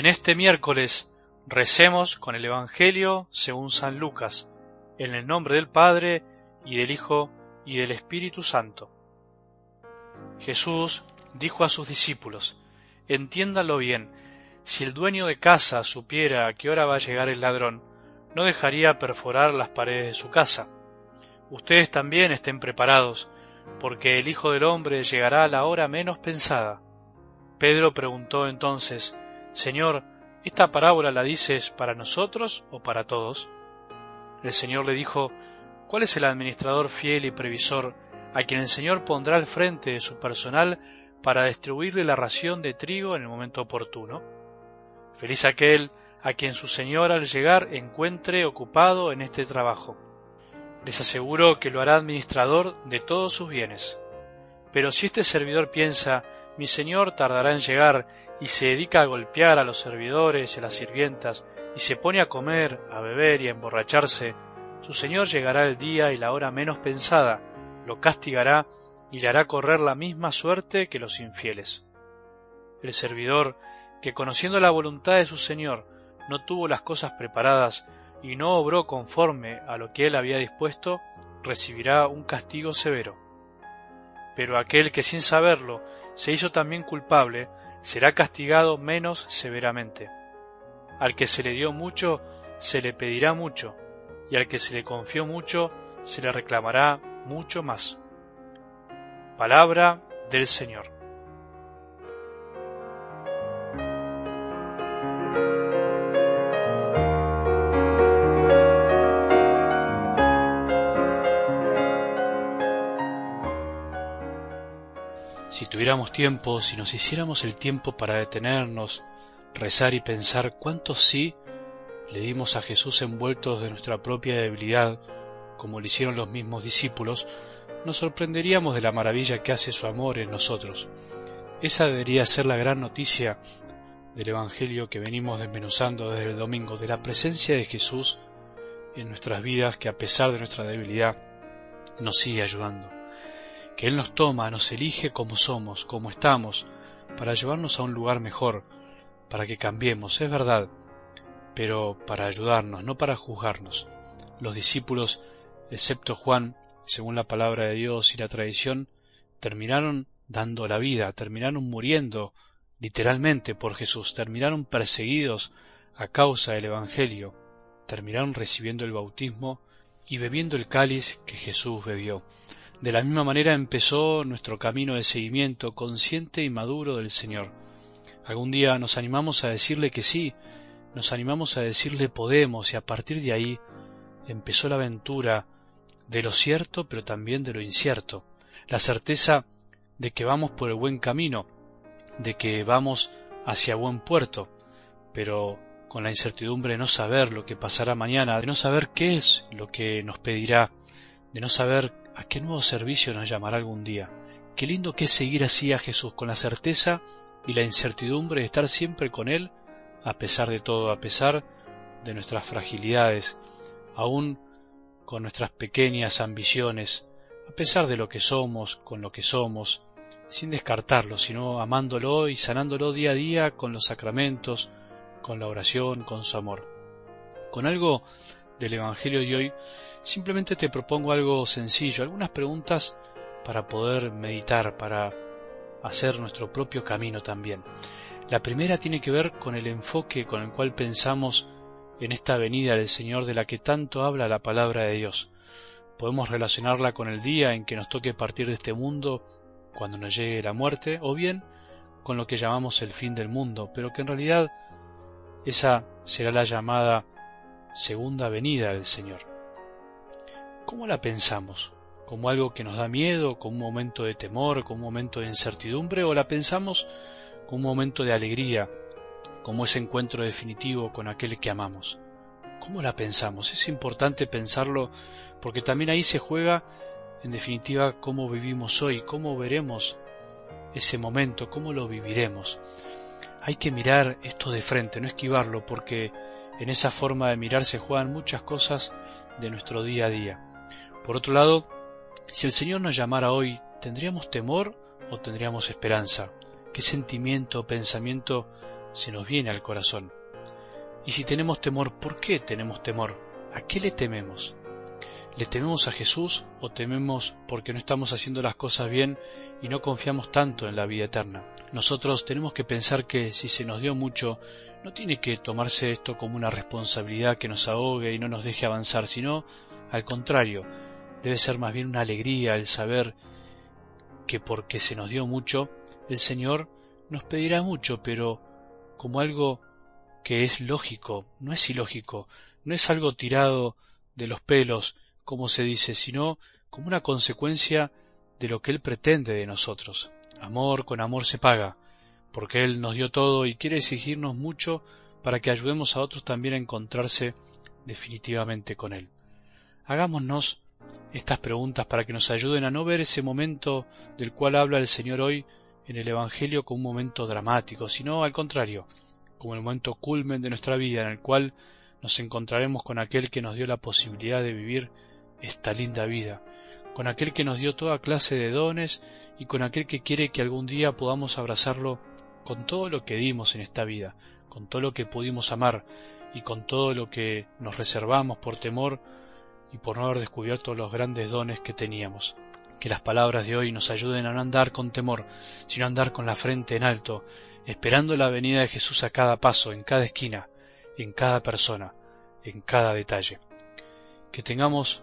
En este miércoles recemos con el Evangelio según San Lucas, en el nombre del Padre y del Hijo y del Espíritu Santo. Jesús dijo a sus discípulos, entiéndanlo bien, si el dueño de casa supiera a qué hora va a llegar el ladrón, no dejaría perforar las paredes de su casa. Ustedes también estén preparados, porque el Hijo del Hombre llegará a la hora menos pensada. Pedro preguntó entonces, Señor, ¿esta parábola la dices para nosotros o para todos? El Señor le dijo, ¿cuál es el administrador fiel y previsor a quien el Señor pondrá al frente de su personal para distribuirle la ración de trigo en el momento oportuno? Feliz aquel a quien su Señor al llegar encuentre ocupado en este trabajo. Les aseguro que lo hará administrador de todos sus bienes. Pero si este servidor piensa, mi Señor tardará en llegar y se dedica a golpear a los servidores y a las sirvientas, y se pone a comer, a beber y a emborracharse, su Señor llegará el día y la hora menos pensada, lo castigará y le hará correr la misma suerte que los infieles. El servidor, que conociendo la voluntad de su Señor, no tuvo las cosas preparadas y no obró conforme a lo que él había dispuesto, recibirá un castigo severo. Pero aquel que sin saberlo se hizo también culpable, será castigado menos severamente. Al que se le dio mucho, se le pedirá mucho, y al que se le confió mucho, se le reclamará mucho más. Palabra del Señor. Si tuviéramos tiempo, si nos hiciéramos el tiempo para detenernos, rezar y pensar cuántos sí le dimos a Jesús envueltos de nuestra propia debilidad, como lo hicieron los mismos discípulos, nos sorprenderíamos de la maravilla que hace su amor en nosotros. Esa debería ser la gran noticia del Evangelio que venimos desmenuzando desde el domingo, de la presencia de Jesús en nuestras vidas que a pesar de nuestra debilidad nos sigue ayudando que Él nos toma, nos elige como somos, como estamos, para llevarnos a un lugar mejor, para que cambiemos, es verdad, pero para ayudarnos, no para juzgarnos. Los discípulos, excepto Juan, según la palabra de Dios y la tradición, terminaron dando la vida, terminaron muriendo literalmente por Jesús, terminaron perseguidos a causa del Evangelio, terminaron recibiendo el bautismo y bebiendo el cáliz que Jesús bebió. De la misma manera empezó nuestro camino de seguimiento consciente y maduro del Señor. Algún día nos animamos a decirle que sí, nos animamos a decirle podemos y a partir de ahí empezó la aventura de lo cierto pero también de lo incierto, la certeza de que vamos por el buen camino, de que vamos hacia buen puerto, pero con la incertidumbre de no saber lo que pasará mañana, de no saber qué es lo que nos pedirá, de no saber ¿A qué nuevo servicio nos llamará algún día? Qué lindo que es seguir así a Jesús, con la certeza y la incertidumbre de estar siempre con Él, a pesar de todo, a pesar de nuestras fragilidades, aún con nuestras pequeñas ambiciones, a pesar de lo que somos, con lo que somos, sin descartarlo, sino amándolo y sanándolo día a día con los sacramentos, con la oración, con su amor. Con algo del Evangelio de hoy Simplemente te propongo algo sencillo, algunas preguntas para poder meditar, para hacer nuestro propio camino también. La primera tiene que ver con el enfoque con el cual pensamos en esta venida del Señor de la que tanto habla la palabra de Dios. Podemos relacionarla con el día en que nos toque partir de este mundo cuando nos llegue la muerte, o bien con lo que llamamos el fin del mundo, pero que en realidad esa será la llamada segunda venida del Señor. ¿Cómo la pensamos? ¿Como algo que nos da miedo, como un momento de temor, como un momento de incertidumbre, o la pensamos como un momento de alegría, como ese encuentro definitivo con aquel que amamos? ¿Cómo la pensamos? Es importante pensarlo porque también ahí se juega, en definitiva, cómo vivimos hoy, cómo veremos ese momento, cómo lo viviremos. Hay que mirar esto de frente, no esquivarlo, porque en esa forma de mirar se juegan muchas cosas de nuestro día a día. Por otro lado, si el Señor nos llamara hoy, ¿tendríamos temor o tendríamos esperanza? ¿Qué sentimiento o pensamiento se nos viene al corazón. Y si tenemos temor, ¿por qué tenemos temor? ¿A qué le tememos? ¿Le tememos a Jesús o tememos porque no estamos haciendo las cosas bien y no confiamos tanto en la vida eterna? Nosotros tenemos que pensar que si se nos dio mucho, no tiene que tomarse esto como una responsabilidad que nos ahogue y no nos deje avanzar, sino al contrario, debe ser más bien una alegría el saber que porque se nos dio mucho, el Señor nos pedirá mucho, pero como algo que es lógico, no es ilógico, no es algo tirado de los pelos, como se dice, sino como una consecuencia de lo que Él pretende de nosotros. Amor con amor se paga, porque Él nos dio todo y quiere exigirnos mucho para que ayudemos a otros también a encontrarse definitivamente con Él. Hagámonos estas preguntas para que nos ayuden a no ver ese momento del cual habla el Señor hoy en el Evangelio como un momento dramático, sino al contrario, como el momento culmen de nuestra vida en el cual nos encontraremos con aquel que nos dio la posibilidad de vivir esta linda vida, con aquel que nos dio toda clase de dones y con aquel que quiere que algún día podamos abrazarlo con todo lo que dimos en esta vida, con todo lo que pudimos amar y con todo lo que nos reservamos por temor y por no haber descubierto los grandes dones que teníamos. Que las palabras de hoy nos ayuden a no andar con temor, sino a andar con la frente en alto, esperando la venida de Jesús a cada paso, en cada esquina, en cada persona, en cada detalle. Que tengamos